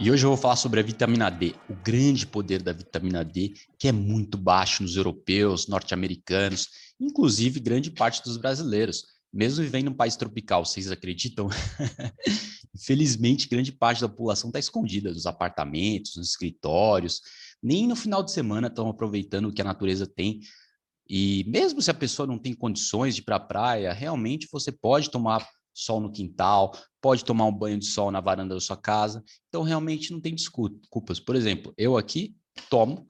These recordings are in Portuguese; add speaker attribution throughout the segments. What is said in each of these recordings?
Speaker 1: E hoje eu vou falar sobre a vitamina D, o grande poder da vitamina D, que é muito baixo nos europeus, norte-americanos, inclusive grande parte dos brasileiros. Mesmo vivendo em um país tropical, vocês acreditam? Infelizmente, grande parte da população está escondida nos apartamentos, nos escritórios, nem no final de semana estão aproveitando o que a natureza tem. E mesmo se a pessoa não tem condições de ir para a praia, realmente você pode tomar sol no quintal, pode tomar um banho de sol na varanda da sua casa. Então, realmente não tem desculpas. Por exemplo, eu aqui tomo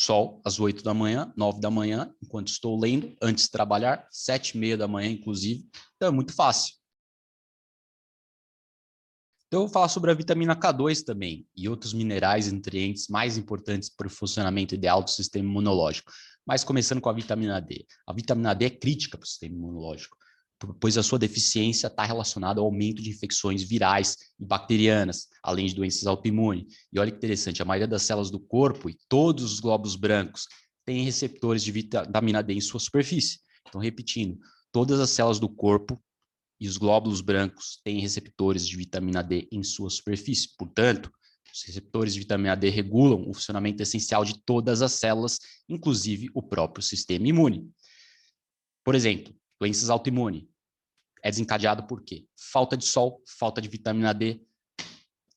Speaker 1: sol às 8 da manhã, 9 da manhã, enquanto estou lendo, antes de trabalhar, 7 e meia da manhã, inclusive. Então, é muito fácil. Então, eu vou falar sobre a vitamina K2 também e outros minerais e nutrientes mais importantes para o funcionamento ideal do sistema imunológico. Mas começando com a vitamina D. A vitamina D é crítica para o sistema imunológico pois a sua deficiência está relacionada ao aumento de infecções virais e bacterianas, além de doenças autoimunes. E olha que interessante, a maioria das células do corpo e todos os glóbulos brancos têm receptores de vitamina D em sua superfície. Então, repetindo, todas as células do corpo e os glóbulos brancos têm receptores de vitamina D em sua superfície. Portanto, os receptores de vitamina D regulam o funcionamento essencial de todas as células, inclusive o próprio sistema imune. Por exemplo, doenças autoimunes. É desencadeado por quê? Falta de sol, falta de vitamina D,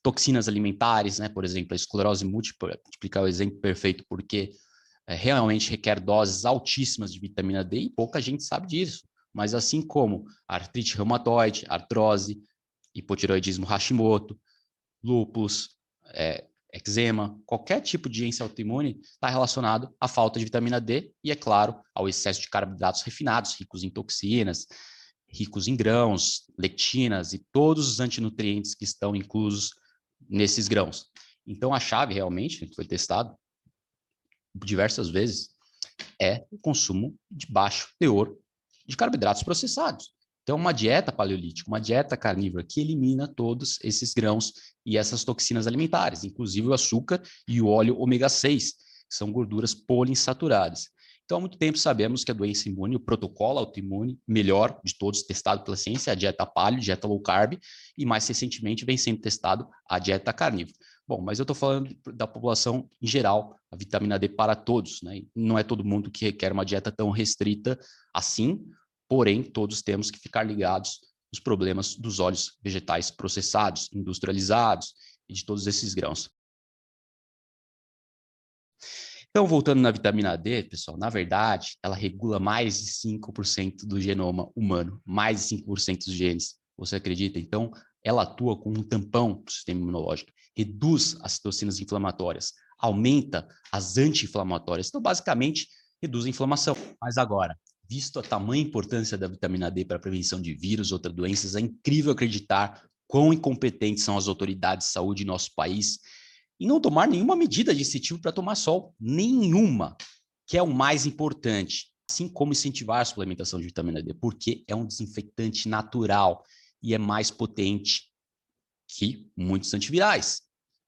Speaker 1: toxinas alimentares, né? Por exemplo, a esclerose múltipla, explicar o exemplo perfeito, porque é, realmente requer doses altíssimas de vitamina D e pouca gente sabe disso. Mas assim como artrite reumatoide, artrose, hipotiroidismo Hashimoto, lúpus, é, eczema, qualquer tipo de doença autoimune está relacionado à falta de vitamina D e, é claro, ao excesso de carboidratos refinados, ricos em toxinas, ricos em grãos, lectinas e todos os antinutrientes que estão inclusos nesses grãos. Então, a chave realmente, que foi testado diversas vezes, é o consumo de baixo teor de carboidratos processados. Então, uma dieta paleolítica, uma dieta carnívora que elimina todos esses grãos e essas toxinas alimentares, inclusive o açúcar e o óleo ômega 6, que são gorduras poliinsaturadas. Então, há muito tempo sabemos que a doença imune, o protocolo autoimune melhor de todos testado pela ciência, é a dieta paleo, dieta low carb, e mais recentemente vem sendo testado a dieta carnívora. Bom, mas eu estou falando da população em geral, a vitamina D para todos, né? Não é todo mundo que requer uma dieta tão restrita assim, porém, todos temos que ficar ligados nos problemas dos óleos vegetais processados, industrializados e de todos esses grãos. Então, voltando na vitamina D, pessoal, na verdade, ela regula mais de 5% do genoma humano, mais de 5% dos genes. Você acredita? Então, ela atua como um tampão para o sistema imunológico, reduz as citocinas inflamatórias, aumenta as anti-inflamatórias. Então, basicamente, reduz a inflamação. Mas agora, Visto a tamanha importância da vitamina D para a prevenção de vírus e outras doenças, é incrível acreditar quão incompetentes são as autoridades de saúde em nosso país em não tomar nenhuma medida de incentivo para tomar sol. Nenhuma, que é o mais importante. Assim como incentivar a suplementação de vitamina D, porque é um desinfectante natural e é mais potente que muitos antivirais.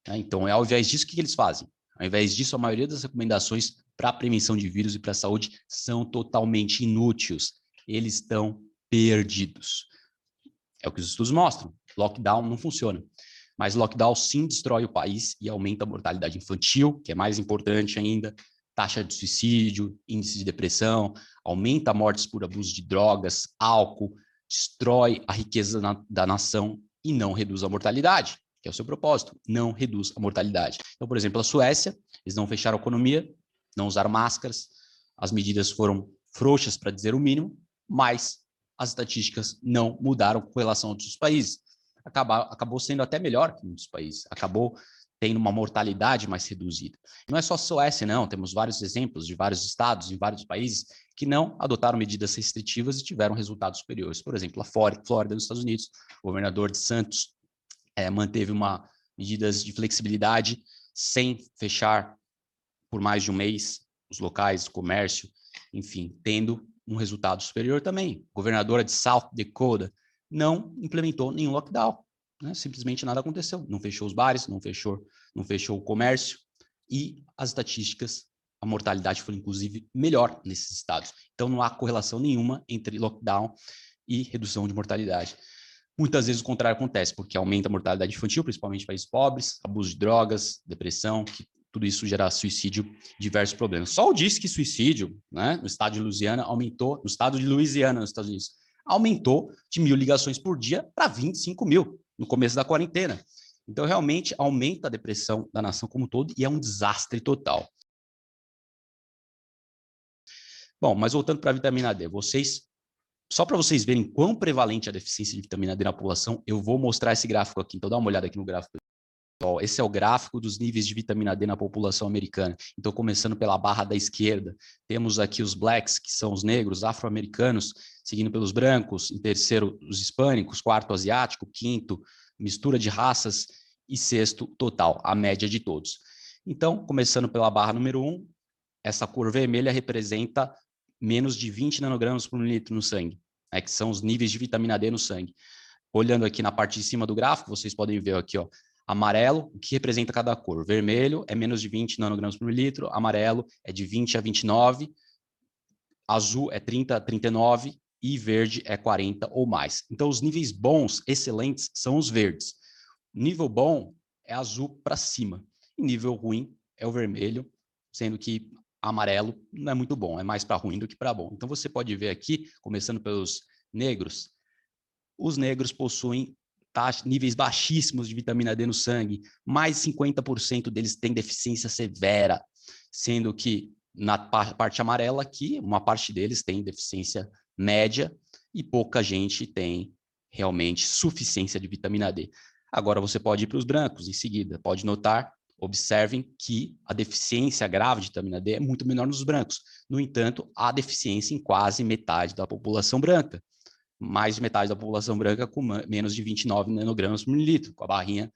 Speaker 1: Né? Então, ao invés disso, o que eles fazem? Ao invés disso, a maioria das recomendações para prevenção de vírus e para a saúde são totalmente inúteis. Eles estão perdidos. É o que os estudos mostram. Lockdown não funciona. Mas lockdown sim destrói o país e aumenta a mortalidade infantil, que é mais importante ainda, taxa de suicídio, índice de depressão, aumenta mortes por abuso de drogas, álcool, destrói a riqueza na, da nação e não reduz a mortalidade, que é o seu propósito, não reduz a mortalidade. Então, por exemplo, a Suécia, eles não fecharam a economia, não usar máscaras, as medidas foram frouxas, para dizer o mínimo, mas as estatísticas não mudaram com relação a outros países. Acaba, acabou sendo até melhor que muitos países, acabou tendo uma mortalidade mais reduzida. Não é só a Suécia, não, temos vários exemplos de vários estados em vários países que não adotaram medidas restritivas e tiveram resultados superiores. Por exemplo, a Flórida, nos Estados Unidos, o governador de Santos é, manteve uma medidas de flexibilidade sem fechar por mais de um mês, os locais, comércio, enfim, tendo um resultado superior também. Governadora de South Dakota não implementou nenhum lockdown, né? simplesmente nada aconteceu. Não fechou os bares, não fechou, não fechou o comércio, e as estatísticas, a mortalidade foi inclusive melhor nesses estados. Então não há correlação nenhuma entre lockdown e redução de mortalidade. Muitas vezes o contrário acontece, porque aumenta a mortalidade infantil, principalmente em países pobres, abuso de drogas, depressão, que tudo isso gera suicídio, diversos problemas. Só o disse que suicídio, né, no estado de Louisiana, aumentou, no estado de Louisiana, nos Estados Unidos, aumentou de mil ligações por dia para 25 mil no começo da quarentena. Então, realmente, aumenta a depressão da nação como um todo e é um desastre total. Bom, mas voltando para a vitamina D, vocês, só para vocês verem quão prevalente é a deficiência de vitamina D na população, eu vou mostrar esse gráfico aqui. Então, dá uma olhada aqui no gráfico. Esse é o gráfico dos níveis de vitamina D na população americana. Então, começando pela barra da esquerda, temos aqui os blacks, que são os negros, afro-americanos, seguindo pelos brancos, em terceiro, os hispânicos, quarto, asiático, quinto, mistura de raças e sexto, total, a média de todos. Então, começando pela barra número 1, um, essa cor vermelha representa menos de 20 nanogramas por mililitro no sangue, né, que são os níveis de vitamina D no sangue. Olhando aqui na parte de cima do gráfico, vocês podem ver aqui, ó, amarelo, o que representa cada cor. Vermelho é menos de 20 nanogramas por mililitro, amarelo é de 20 a 29, azul é 30 a 39 e verde é 40 ou mais. Então, os níveis bons, excelentes, são os verdes. Nível bom é azul para cima. E nível ruim é o vermelho, sendo que amarelo não é muito bom, é mais para ruim do que para bom. Então, você pode ver aqui, começando pelos negros, os negros possuem níveis baixíssimos de vitamina D no sangue, mais 50% deles têm deficiência severa, sendo que na parte amarela aqui, uma parte deles tem deficiência média e pouca gente tem realmente suficiência de vitamina D. Agora você pode ir para os brancos em seguida, pode notar, observem que a deficiência grave de vitamina D é muito menor nos brancos. No entanto, há deficiência em quase metade da população branca. Mais de metade da população branca com menos de 29 nanogramas por mililitro, com a barrinha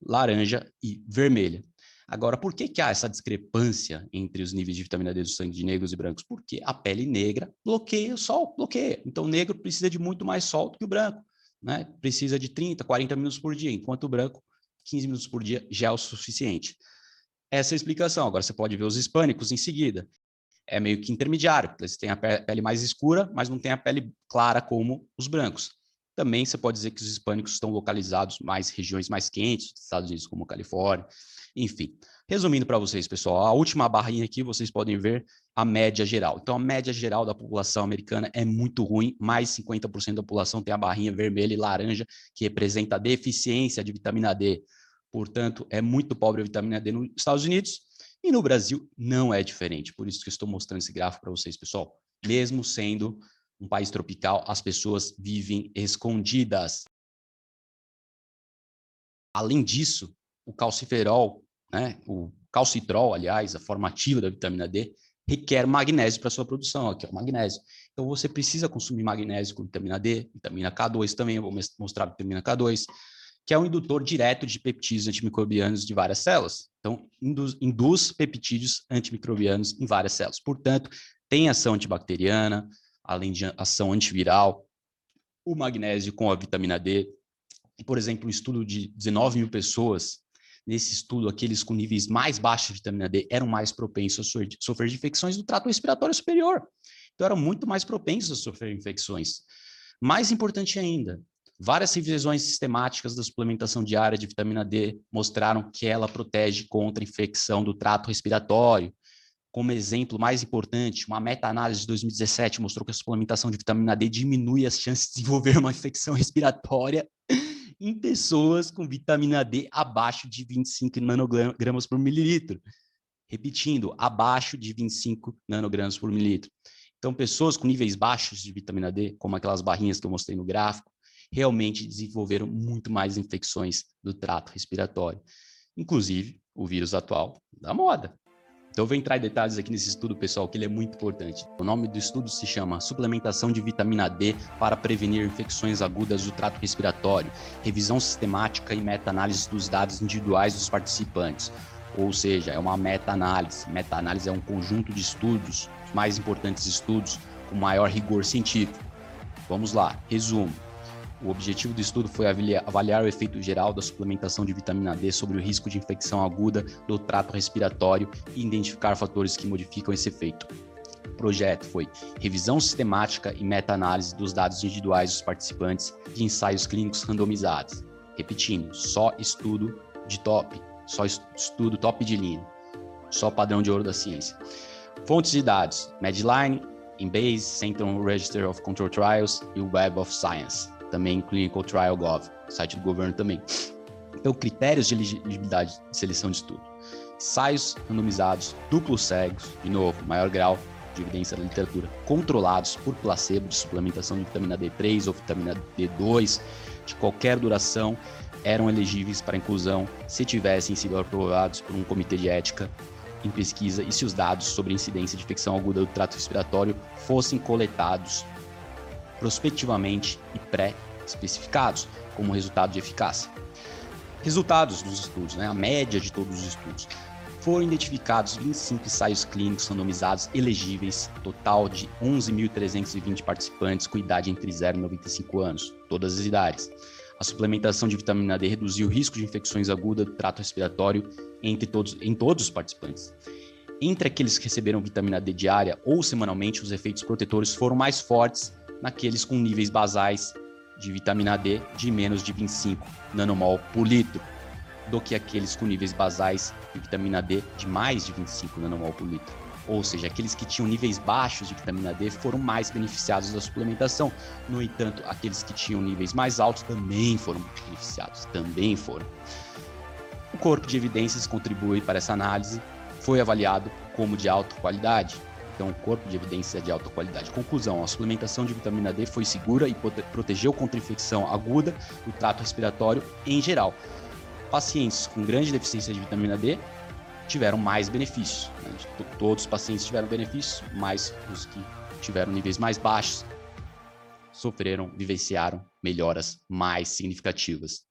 Speaker 1: laranja e vermelha. Agora, por que, que há essa discrepância entre os níveis de vitamina D do sangue de negros e brancos? Porque a pele negra bloqueia o sol, bloqueia. Então, o negro precisa de muito mais sol do que o branco. Né? Precisa de 30, 40 minutos por dia, enquanto o branco, 15 minutos por dia já é o suficiente. Essa é a explicação. Agora, você pode ver os hispânicos em seguida. É meio que intermediário. Eles têm a pele mais escura, mas não têm a pele clara como os brancos. Também você pode dizer que os hispânicos estão localizados mais regiões mais quentes, Estados Unidos como Califórnia, enfim. Resumindo para vocês, pessoal, a última barrinha aqui vocês podem ver a média geral. Então, a média geral da população americana é muito ruim, mais 50% da população tem a barrinha vermelha e laranja, que representa a deficiência de vitamina D. Portanto, é muito pobre a vitamina D nos Estados Unidos e no Brasil não é diferente. Por isso que estou mostrando esse gráfico para vocês, pessoal. Mesmo sendo um país tropical, as pessoas vivem escondidas. Além disso, o calciferol né, o calcitrol, aliás, a forma ativa da vitamina D, requer magnésio para sua produção, aqui é o magnésio. Então você precisa consumir magnésio com vitamina D, vitamina K2 também, vou mostrar a vitamina K2, que é um indutor direto de peptídeos antimicrobianos de várias células. Então, induz, induz peptídeos antimicrobianos em várias células. Portanto, tem ação antibacteriana, além de ação antiviral, o magnésio com a vitamina D. Por exemplo, um estudo de 19 mil pessoas nesse estudo, aqueles com níveis mais baixos de vitamina D eram mais propensos a sofrer de infecções do trato respiratório superior. Então, eram muito mais propensos a sofrer infecções. Mais importante ainda, várias revisões sistemáticas da suplementação diária de vitamina D mostraram que ela protege contra infecção do trato respiratório. Como exemplo mais importante, uma meta-análise de 2017 mostrou que a suplementação de vitamina D diminui as chances de desenvolver uma infecção respiratória em pessoas com vitamina D abaixo de 25 nanogramas por mililitro. Repetindo, abaixo de 25 nanogramas por mililitro. Então, pessoas com níveis baixos de vitamina D, como aquelas barrinhas que eu mostrei no gráfico, realmente desenvolveram muito mais infecções do trato respiratório. Inclusive, o vírus atual da moda, então eu vou entrar em detalhes aqui nesse estudo, pessoal, que ele é muito importante. O nome do estudo se chama Suplementação de Vitamina D para Prevenir Infecções Agudas do Trato Respiratório, revisão sistemática e meta-análise dos dados individuais dos participantes. Ou seja, é uma meta-análise. Meta-análise é um conjunto de estudos, os mais importantes estudos, com maior rigor científico. Vamos lá, resumo. O objetivo do estudo foi avaliar o efeito geral da suplementação de vitamina D sobre o risco de infecção aguda do trato respiratório e identificar fatores que modificam esse efeito. O projeto foi revisão sistemática e meta-análise dos dados individuais dos participantes de ensaios clínicos randomizados. Repetindo, só estudo de top, só estudo top de linha, só padrão de ouro da ciência. Fontes de dados: Medline, Embase, Central Register of Control Trials e Web of Science também Clinical Trial Gov, site do governo também. Então, critérios de elegibilidade de seleção de estudo. Ensaios randomizados, duplos cegos, de novo, maior grau de evidência da literatura, controlados por placebo de suplementação de vitamina D3 ou vitamina D2, de qualquer duração, eram elegíveis para inclusão se tivessem sido aprovados por um comitê de ética em pesquisa e se os dados sobre incidência de infecção aguda do trato respiratório fossem coletados prospectivamente e pré-especificados como resultado de eficácia. Resultados dos estudos, né, a média de todos os estudos. Foram identificados 25 ensaios clínicos randomizados elegíveis, total de 11.320 participantes com idade entre 0 e 95 anos, todas as idades. A suplementação de vitamina D reduziu o risco de infecções agudas do trato respiratório entre todos, em todos os participantes. Entre aqueles que receberam vitamina D diária ou semanalmente, os efeitos protetores foram mais fortes naqueles com níveis basais de vitamina D de menos de 25 nanomol por litro, do que aqueles com níveis basais de vitamina D de mais de 25 nanomol por litro. Ou seja, aqueles que tinham níveis baixos de vitamina D foram mais beneficiados da suplementação. No entanto, aqueles que tinham níveis mais altos também foram beneficiados, também foram. O corpo de evidências contribui para essa análise, foi avaliado como de alta qualidade, então, corpo de evidência de alta qualidade. Conclusão: a suplementação de vitamina D foi segura e protegeu contra infecção aguda do trato respiratório em geral. Pacientes com grande deficiência de vitamina D tiveram mais benefícios. Né? Todos os pacientes tiveram benefícios, mas os que tiveram níveis mais baixos sofreram, vivenciaram melhoras mais significativas.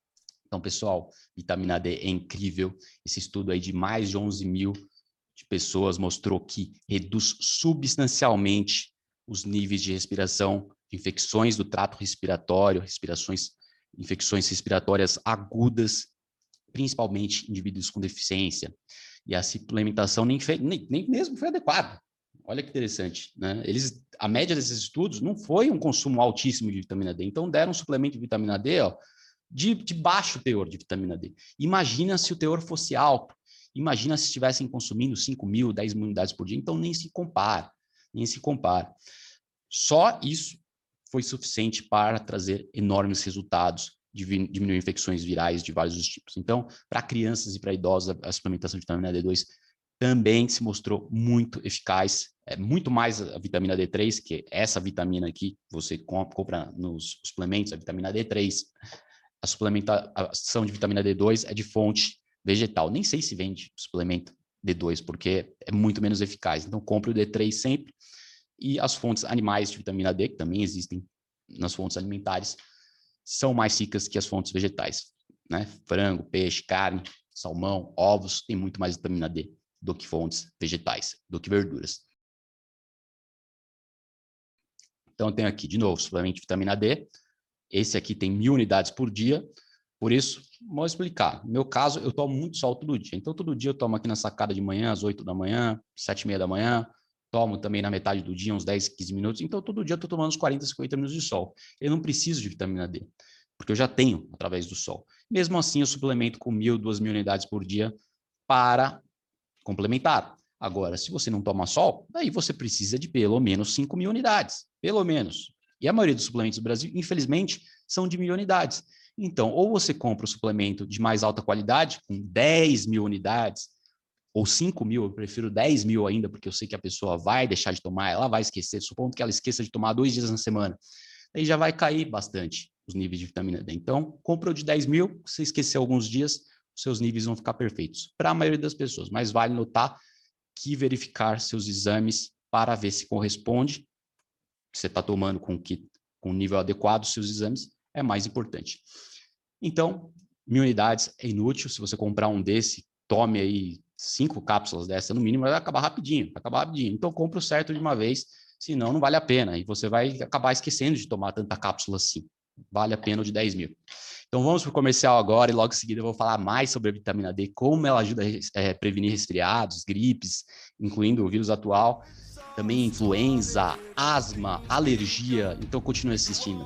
Speaker 1: Então, pessoal, vitamina D é incrível. Esse estudo aí de mais de 11 mil de pessoas mostrou que reduz substancialmente os níveis de respiração, infecções do trato respiratório, respirações, infecções respiratórias agudas, principalmente indivíduos com deficiência. E a suplementação nem, nem, nem mesmo foi adequada. Olha que interessante, né? Eles, a média desses estudos não foi um consumo altíssimo de vitamina D, então deram um suplemento de vitamina D, ó, de, de baixo teor de vitamina D. Imagina se o teor fosse alto. Imagina se estivessem consumindo 5 mil, 10 mil unidades por dia, então nem se compara, nem se compara. Só isso foi suficiente para trazer enormes resultados diminuir infecções virais de vários tipos. Então, para crianças e para idosos, a suplementação de vitamina D2 também se mostrou muito eficaz, é muito mais a vitamina D3, que essa vitamina aqui você compra nos suplementos, a vitamina D3. A suplementação de vitamina D2 é de fonte vegetal. Nem sei se vende suplemento D2, porque é muito menos eficaz. Então, compre o D3 sempre. E as fontes animais de vitamina D, que também existem nas fontes alimentares, são mais ricas que as fontes vegetais. Né? Frango, peixe, carne, salmão, ovos, tem muito mais vitamina D do que fontes vegetais, do que verduras. Então, eu tenho aqui, de novo, suplemento de vitamina D. Esse aqui tem mil unidades por dia. Por isso, vou explicar. No meu caso, eu tomo muito sol todo dia. Então, todo dia eu tomo aqui na sacada de manhã, às 8 da manhã, 7 e meia da manhã. Tomo também na metade do dia, uns 10, 15 minutos. Então, todo dia eu estou tomando uns 40, 50 minutos de sol. Eu não preciso de vitamina D, porque eu já tenho através do sol. Mesmo assim, eu suplemento com mil, duas mil unidades por dia para complementar. Agora, se você não toma sol, aí você precisa de pelo menos 5 mil unidades. Pelo menos. E a maioria dos suplementos do Brasil, infelizmente, são de mil unidades. Então, ou você compra o suplemento de mais alta qualidade, com 10 mil unidades, ou 5 mil, eu prefiro 10 mil ainda, porque eu sei que a pessoa vai deixar de tomar, ela vai esquecer, supondo que ela esqueça de tomar dois dias na semana. Aí já vai cair bastante os níveis de vitamina D. Então, compra o de 10 mil, se esquecer alguns dias, seus níveis vão ficar perfeitos. Para a maioria das pessoas, mas vale notar que verificar seus exames para ver se corresponde, você está tomando com que com nível adequado seus exames, é mais importante. Então, mil unidades é inútil. Se você comprar um desse, tome aí cinco cápsulas dessa no mínimo, vai acabar rapidinho, vai acabar rapidinho. Então, compre o certo de uma vez, senão não vale a pena. E você vai acabar esquecendo de tomar tanta cápsula assim. vale a pena o de 10 mil. Então vamos para o comercial agora e logo em seguida eu vou falar mais sobre a vitamina D, como ela ajuda a é, prevenir resfriados, gripes, incluindo o vírus atual, também influenza, asma, alergia. Então continue assistindo.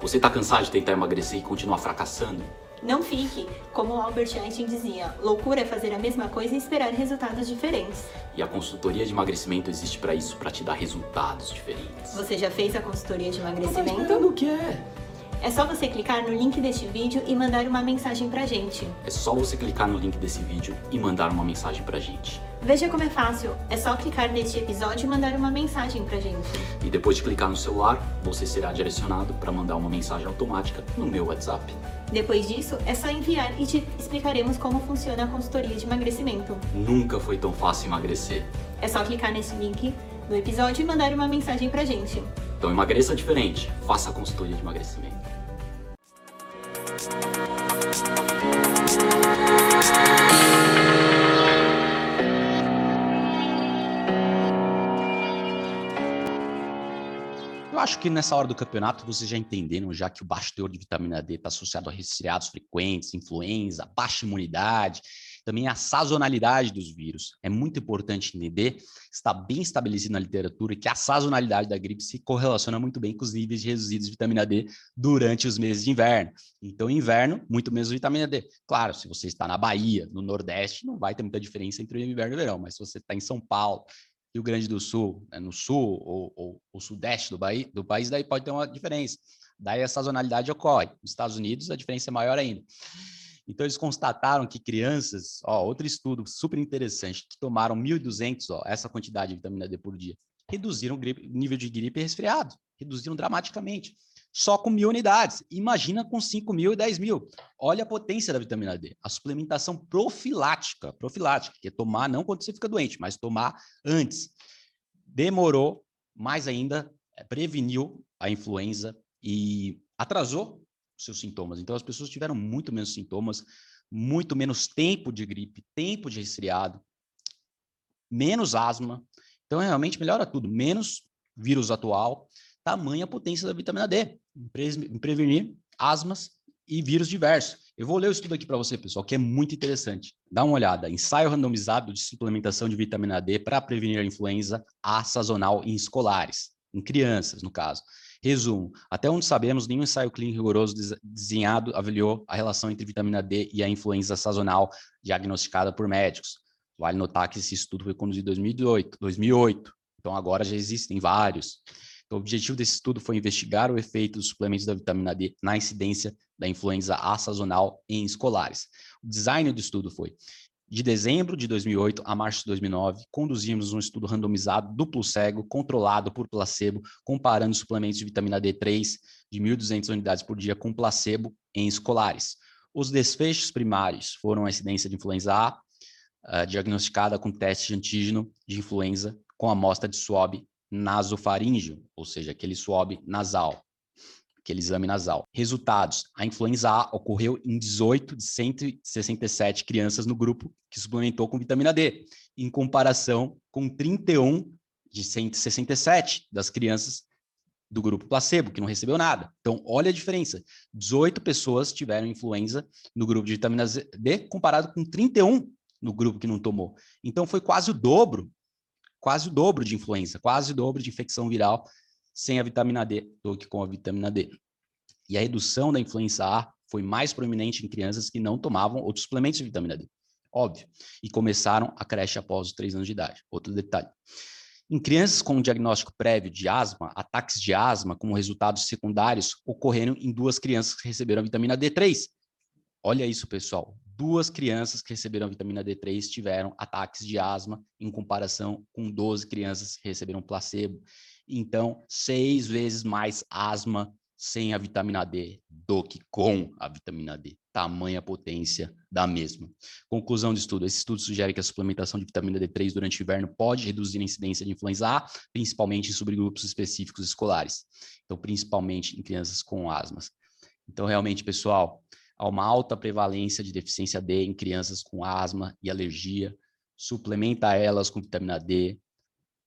Speaker 2: Você tá cansado de tentar emagrecer e continuar fracassando?
Speaker 3: Não fique. Como Albert Einstein dizia, loucura é fazer a mesma coisa e esperar resultados diferentes.
Speaker 2: E a consultoria de emagrecimento existe para isso, para te dar resultados diferentes.
Speaker 3: Você já fez a consultoria de emagrecimento?
Speaker 2: o que é?
Speaker 3: É só você clicar no link deste vídeo e mandar uma mensagem pra gente.
Speaker 2: É só você clicar no link desse vídeo e mandar uma mensagem pra gente.
Speaker 3: Veja como é fácil. É só clicar neste episódio e mandar uma mensagem pra gente.
Speaker 2: E depois de clicar no celular, você será direcionado para mandar uma mensagem automática no meu WhatsApp.
Speaker 3: Depois disso, é só enviar e te explicaremos como funciona a consultoria de emagrecimento.
Speaker 2: Nunca foi tão fácil emagrecer.
Speaker 3: É só clicar nesse link no episódio e mandar uma mensagem pra gente.
Speaker 2: Então emagreça diferente. Faça a consultoria de emagrecimento.
Speaker 1: Eu acho que nessa hora do campeonato vocês já entenderam já que o baixo teor de vitamina D está associado a resfriados frequentes, influenza, baixa imunidade, também a sazonalidade dos vírus. É muito importante entender, está bem estabelecido na literatura, que a sazonalidade da gripe se correlaciona muito bem com os níveis de reduzidos de vitamina D durante os meses de inverno. Então, inverno, muito menos vitamina D. Claro, se você está na Bahia, no Nordeste, não vai ter muita diferença entre o inverno e o verão, mas se você está em São Paulo, Rio Grande do Sul, né, no sul ou, ou, ou sudeste do, Bahia, do país, daí pode ter uma diferença. Daí a sazonalidade ocorre. Nos Estados Unidos, a diferença é maior ainda. Então, eles constataram que crianças, ó, outro estudo super interessante, que tomaram 1.200, essa quantidade de vitamina D por dia, reduziram o nível de gripe resfriado, reduziram dramaticamente só com mil unidades. Imagina com 5 mil e 10 mil. Olha a potência da vitamina D. A suplementação profilática, profilática, que é tomar não quando você fica doente, mas tomar antes. Demorou, mais ainda, é, preveniu a influenza e atrasou os seus sintomas. Então, as pessoas tiveram muito menos sintomas, muito menos tempo de gripe, tempo de resfriado, menos asma. Então, realmente melhora tudo. Menos vírus atual, tamanha potência da vitamina D em prevenir asmas e vírus diversos. Eu vou ler o estudo aqui para você, pessoal, que é muito interessante. Dá uma olhada. Ensaio randomizado de suplementação de vitamina D para prevenir a influenza A sazonal em escolares, em crianças, no caso. Resumo: até onde sabemos, nenhum ensaio clínico rigoroso desenhado avaliou a relação entre vitamina D e a influenza sazonal diagnosticada por médicos. Vale notar que esse estudo foi conduzido em 2008, 2008. Então agora já existem vários. Então, o objetivo desse estudo foi investigar o efeito dos suplementos da vitamina D na incidência da influenza A sazonal em escolares. O design do estudo foi de dezembro de 2008 a março de 2009, conduzimos um estudo randomizado, duplo cego, controlado por placebo, comparando suplementos de vitamina D3 de 1.200 unidades por dia com placebo em escolares. Os desfechos primários foram a incidência de influenza A, uh, diagnosticada com teste de antígeno de influenza com amostra de swab nasofaríngeo, ou seja, aquele swab nasal, aquele exame nasal. Resultados: a influenza A ocorreu em 18 de 167 crianças no grupo que suplementou com vitamina D, em comparação com 31 de 167 das crianças do grupo placebo, que não recebeu nada. Então, olha a diferença. 18 pessoas tiveram influenza no grupo de vitamina D, comparado com 31 no grupo que não tomou. Então, foi quase o dobro quase o dobro de influenza, quase o dobro de infecção viral sem a vitamina D do que com a vitamina D. E a redução da influenza A foi mais proeminente em crianças que não tomavam outros suplementos de vitamina D, óbvio, e começaram a creche após os três anos de idade. Outro detalhe. Em crianças com um diagnóstico prévio de asma, ataques de asma como resultados secundários ocorreram em duas crianças que receberam a vitamina D3. Olha isso, pessoal duas crianças que receberam vitamina D3 tiveram ataques de asma, em comparação com 12 crianças que receberam placebo. Então, seis vezes mais asma sem a vitamina D do que com a vitamina D. tamanha potência da mesma. Conclusão de estudo: esse estudo sugere que a suplementação de vitamina D3 durante o inverno pode reduzir a incidência de influenza A, principalmente em subgrupos específicos escolares. Então, principalmente em crianças com asmas. Então, realmente, pessoal, há uma alta prevalência de deficiência D em crianças com asma e alergia. Suplementa elas com vitamina D,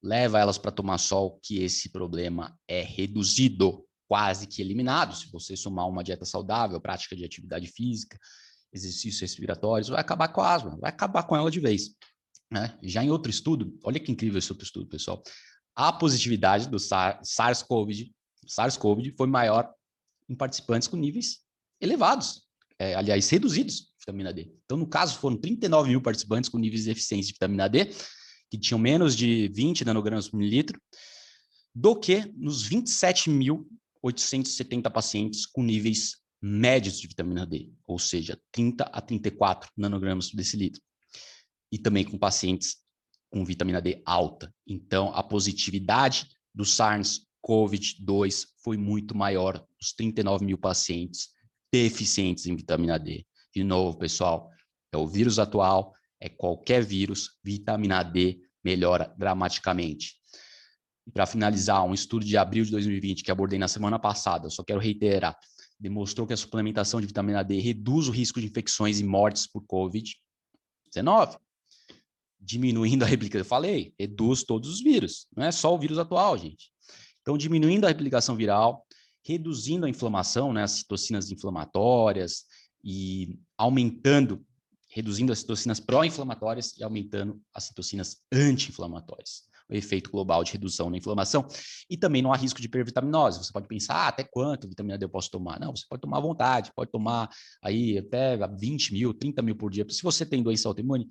Speaker 1: leva elas para tomar sol, que esse problema é reduzido quase que eliminado. Se você somar uma dieta saudável, prática de atividade física, exercícios respiratórios, vai acabar com a asma, vai acabar com ela de vez. Né? Já em outro estudo, olha que incrível esse outro estudo, pessoal. A positividade do SARS-CoV SARS-CoV foi maior em participantes com níveis elevados, é, aliás, reduzidos de vitamina D. Então, no caso, foram 39 mil participantes com níveis de eficiência de vitamina D, que tinham menos de 20 nanogramas por mililitro, do que nos 27 mil 870 pacientes com níveis médios de vitamina D, ou seja, 30 a 34 nanogramas por decilitro. E também com pacientes com vitamina D alta. Então, a positividade do SARS-CoV-2 foi muito maior, os 39 mil pacientes deficientes em vitamina D. De novo, pessoal, é o vírus atual, é qualquer vírus, vitamina D melhora dramaticamente. E para finalizar, um estudo de abril de 2020 que abordei na semana passada, só quero reiterar, demonstrou que a suplementação de vitamina D reduz o risco de infecções e mortes por COVID-19. Diminuindo a replicação, eu falei, reduz todos os vírus, não é só o vírus atual, gente. Então, diminuindo a replicação viral, reduzindo a inflamação, né, as citocinas inflamatórias e aumentando, reduzindo as citocinas pró-inflamatórias e aumentando as citocinas anti-inflamatórias o efeito global de redução na inflamação. E também não há risco de hipervitaminose. Você pode pensar, ah, até quanto vitamina D eu posso tomar? Não, você pode tomar à vontade, pode tomar aí até 20 mil, 30 mil por dia. Se você tem doença autoimune,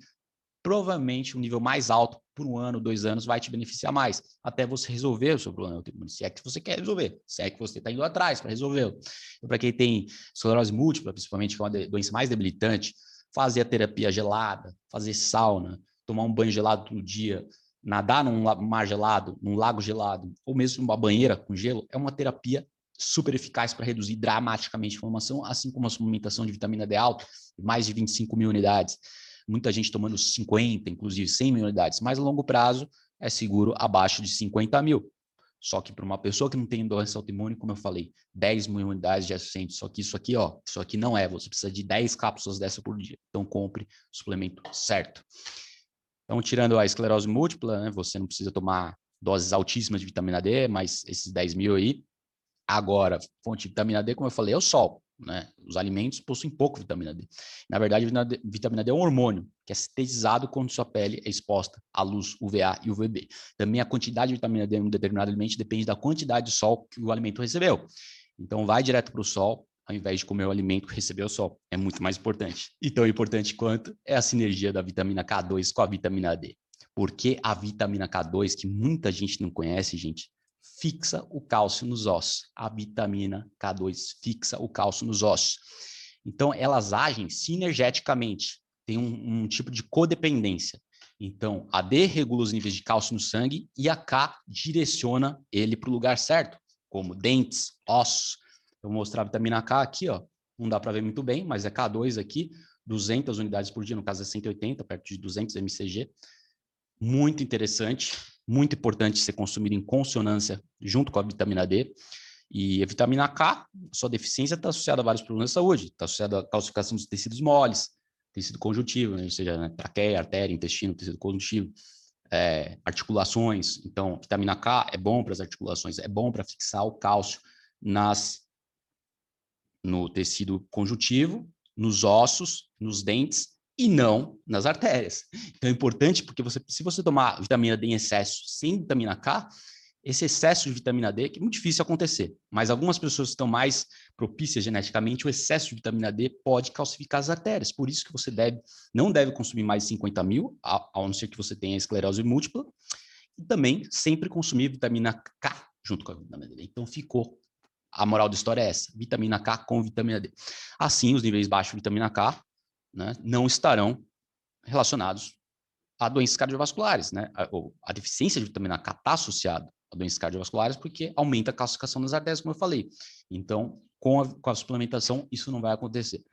Speaker 1: provavelmente um nível mais alto por um ano, dois anos, vai te beneficiar mais, até você resolver o seu problema se é que você quer resolver, se é que você está indo atrás para resolvê-lo. Então, para quem tem esclerose múltipla, principalmente, que é uma doença mais debilitante, fazer a terapia gelada, fazer sauna, tomar um banho gelado todo dia, nadar num mar gelado, num lago gelado, ou mesmo numa banheira com gelo, é uma terapia super eficaz para reduzir dramaticamente a inflamação, assim como a suplementação de vitamina D alta, mais de 25 mil unidades. Muita gente tomando 50, inclusive 100 mil unidades, mas a longo prazo é seguro abaixo de 50 mil. Só que para uma pessoa que não tem doença autoimune, como eu falei, 10 mil unidades já é suficiente. Só que isso aqui, ó, isso aqui não é. Você precisa de 10 cápsulas dessa por dia. Então compre o suplemento certo. Então, tirando a esclerose múltipla, né, você não precisa tomar doses altíssimas de vitamina D, mas esses 10 mil aí. Agora, fonte de vitamina D, como eu falei, é o sol. Né? Os alimentos possuem pouco vitamina D. Na verdade, vitamina D é um hormônio que é sintetizado quando sua pele é exposta à luz UVA e UVB. Também a quantidade de vitamina D em um determinado alimento depende da quantidade de sol que o alimento recebeu. Então, vai direto para o sol, ao invés de comer o alimento que recebeu o sol. É muito mais importante. E tão importante quanto é a sinergia da vitamina K2 com a vitamina D. Porque a vitamina K2, que muita gente não conhece, gente, fixa o cálcio nos ossos. A vitamina K2 fixa o cálcio nos ossos. Então, elas agem sinergeticamente, tem um, um tipo de codependência. Então, a D regula os níveis de cálcio no sangue e a K direciona ele para o lugar certo, como dentes, ossos, eu vou mostrar a vitamina K aqui, ó. Não dá para ver muito bem, mas é K2 aqui, 200 unidades por dia, no caso é 180, perto de 200 mcg. Muito interessante, muito importante ser consumido em consonância junto com a vitamina D. E a vitamina K, sua deficiência está associada a vários problemas de saúde. Está associada à calcificação dos tecidos moles, tecido conjuntivo, né? ou seja, né? traqueia, artéria, intestino, tecido conjuntivo, é, articulações. Então, vitamina K é bom para as articulações, é bom para fixar o cálcio nas no tecido conjuntivo, nos ossos, nos dentes e não nas artérias. Então é importante porque você, se você tomar vitamina D em excesso sem vitamina K, esse excesso de vitamina D que é muito difícil acontecer, mas algumas pessoas estão mais propícias geneticamente, o excesso de vitamina D pode calcificar as artérias. Por isso que você deve, não deve consumir mais de 50 mil, a, a não ser que você tenha esclerose múltipla, e também sempre consumir vitamina K junto com a vitamina D. Então ficou a moral da história é essa: vitamina K com vitamina D. Assim, os níveis baixos de vitamina K né, não estarão relacionados a doenças cardiovasculares. Né? A, a deficiência de vitamina K está associada a doenças cardiovasculares porque aumenta a calcificação das artérias, como eu falei. Então, com a, com a suplementação, isso não vai acontecer.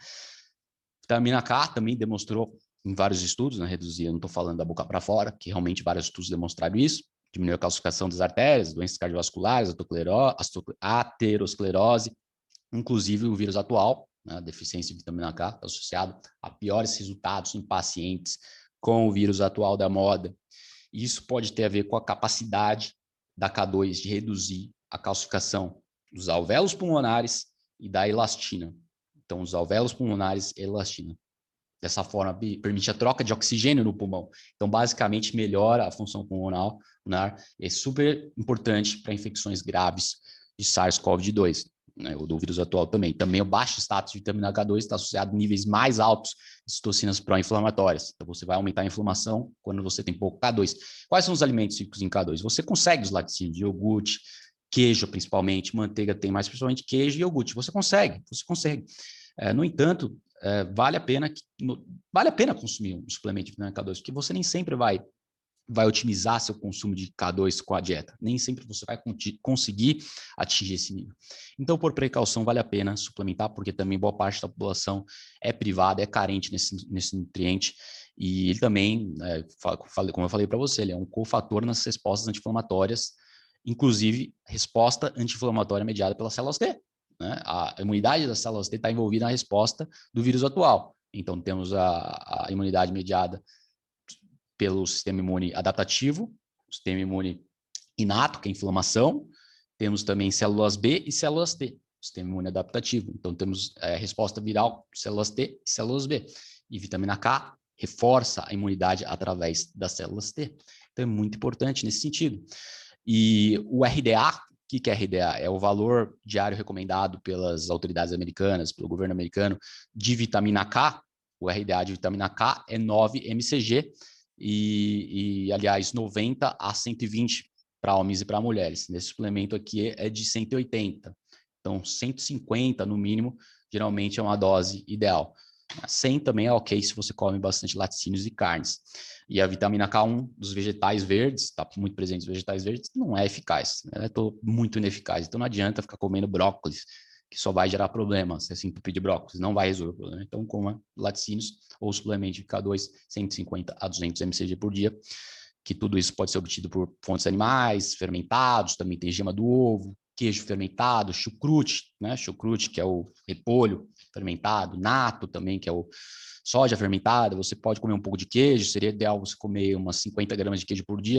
Speaker 1: Vitamina K também demonstrou em vários estudos, né, reduzir, eu não estou falando da boca para fora, que realmente vários estudos demonstraram isso, diminuiu a calcificação das artérias, doenças cardiovasculares, aterosclerose, inclusive o vírus atual, né, deficiência de vitamina K, está associado a piores resultados em pacientes com o vírus atual da moda. Isso pode ter a ver com a capacidade da K2 de reduzir a calcificação dos alvéolos pulmonares e da elastina. Então, os alvéolos pulmonares e elastina. Dessa forma, permite a troca de oxigênio no pulmão. Então, basicamente, melhora a função pulmonar. É super importante para infecções graves de SARS-CoV-2 né, o do vírus atual também. Também o baixo status de vitamina K2 está associado a níveis mais altos de citocinas pró-inflamatórias. Então, você vai aumentar a inflamação quando você tem pouco K2. Quais são os alimentos ricos em K2? Você consegue os laticínios, iogurte, queijo principalmente, manteiga tem mais, principalmente queijo e iogurte. Você consegue, você consegue. É, no entanto, é, vale a pena que, no, vale a pena consumir um suplemento de vitamina K2, porque você nem sempre vai vai otimizar seu consumo de K2 com a dieta. Nem sempre você vai conseguir atingir esse nível. Então, por precaução, vale a pena suplementar, porque também boa parte da população é privada, é carente nesse, nesse nutriente. E ele também, é, como eu falei para você, ele é um cofator nas respostas anti-inflamatórias, inclusive resposta anti-inflamatória mediada pelas células T. Né? A imunidade das células T está envolvida na resposta do vírus atual. Então, temos a, a imunidade mediada pelo sistema imune adaptativo, sistema imune inato, que é inflamação. Temos também células B e células T, sistema imune adaptativo. Então, temos é, resposta viral, células T e células B. E vitamina K reforça a imunidade através das células T. Então, é muito importante nesse sentido. E o RDA, o que é RDA? É o valor diário recomendado pelas autoridades americanas, pelo governo americano, de vitamina K. O RDA de vitamina K é 9 mcg, e, e aliás, 90 a 120 para homens e para mulheres. Nesse suplemento aqui é de 180. Então, 150 no mínimo, geralmente é uma dose ideal. 100 também é ok se você come bastante laticínios e carnes. E a vitamina K1 dos vegetais verdes, está muito presente nos vegetais verdes, não é eficaz. Ela é muito ineficaz. Então não adianta ficar comendo brócolis, que só vai gerar problema se é assim entupir de brócolis, não vai resolver o problema. Então coma laticínios ou suplemento de K2 150 a 200 mcg por dia, que tudo isso pode ser obtido por fontes animais, fermentados, também tem gema do ovo, queijo fermentado, chucrute, né? Chucrute, que é o repolho fermentado, nato também, que é o soja fermentada. Você pode comer um pouco de queijo, seria ideal você comer umas 50 gramas de queijo por dia,